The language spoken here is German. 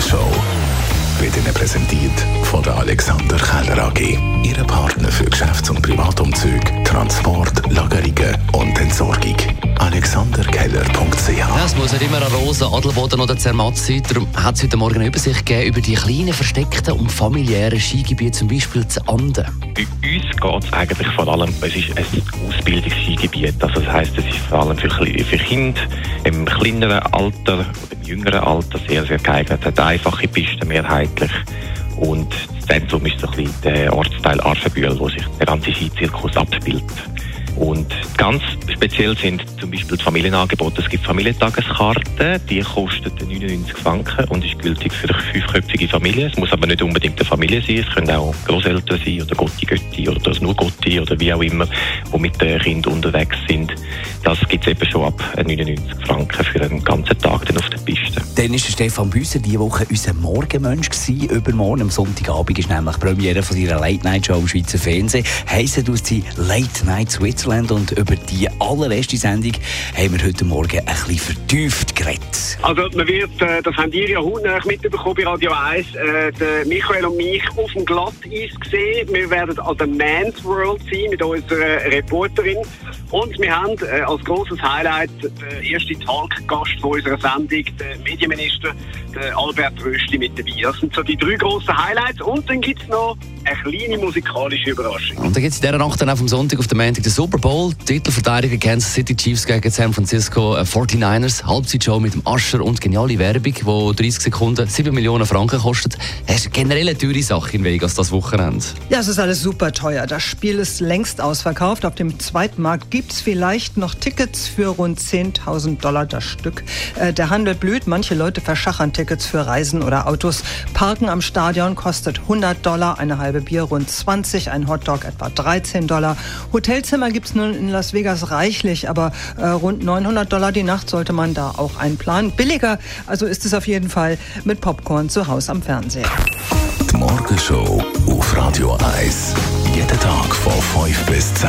Morgenshow wird Ihnen präsentiert von der Alexander Keller AG. Ihre Partner für Geschäfts- und Privatumzüge, Transport, Lagerungen und Entsorgung. AlexanderKeller.ch Ja, es muss nicht immer ein rosa Adelboden oder Zermatt sein. Darum hat es heute Morgen eine Übersicht gegeben über die kleinen, versteckten und familiären Skigebiete, zum Beispiel zu Anden. Bei uns geht es eigentlich vor allem, es ist ein Ausbildungsskigebiet. Also das heisst, es ist vor allem für, für Kinder im kleineren Alter oder im jüngeren Alter sehr, sehr geeignet. Es hat einfache Pisten mehrheitlich. Und das Zentrum ist ein bisschen der Ortsteil Arfenbühl, wo sich der ganze Skizirkus abspielt. Und ganz speziell sind zum Beispiel die Familienangebote. Es gibt Familientageskarten, die kosten 99 Franken und ist gültig für eine fünfköpfige Familie. Es muss aber nicht unbedingt eine Familie sein, es können auch Großeltern sein oder Gotti Götti oder nur Gotti oder wie auch immer, die mit den Kindern unterwegs sind. Das gibt es eben schon ab 99 Franken für einen ganzen Tag dann auf. Dann war Stefan Büsser diese Woche unser Morgenmensch. Gewesen. Übermorgen, am Sonntagabend, ist nämlich Premiere von seiner Late-Night-Show im Schweizer Fernsehen. Heissen aus sie Late Night Switzerland. Und über die allererste Sendung haben wir heute Morgen ein bisschen vertieft geredet. Also man wird, äh, das haben ihr ja hautnah mitbekommen bei Radio 1, äh, Michael und mich auf dem Glatteis gesehen. Wir werden an der Man's World sein mit unserer Reporterin. Und wir haben äh, als grosses Highlight den ersten Talkgast unserer Sendung, den Medienminister, den Albert Rösti mit dabei. Das sind so die drei grossen Highlights. Und dann gibt's noch eine kleine musikalische Überraschung. Und dann gibt es in dieser Nacht dann auch vom Sonntag auf den Montag den Super Bowl. Titelverteidiger Kansas City Chiefs gegen San Francisco äh, 49ers. Halbzeitshow mit dem Ascher und geniale Werbung, die 30 Sekunden 7 Millionen Franken kostet. Das ist generell eine teure Sache in Vegas, das Wochenende. Ja, es ist alles super teuer. Das Spiel ist längst ausverkauft. Auf dem Zweitmarkt gibt es vielleicht noch Tickets für rund 10.000 Dollar das Stück. Äh, der Handel blüht. Manche Leute verschachern Tickets für Reisen oder Autos. Parken am Stadion kostet 100 Dollar, eine halbe Bier rund 20, ein Hotdog etwa 13 Dollar. Hotelzimmer gibt es nun in Las Vegas reichlich, aber äh, rund 900 Dollar die Nacht sollte man da auch einplanen. Billiger, also ist es auf jeden Fall mit Popcorn zu Hause am Fernseher. Die Morgenshow auf Radio 1. Jeden Tag von 5 bis 10.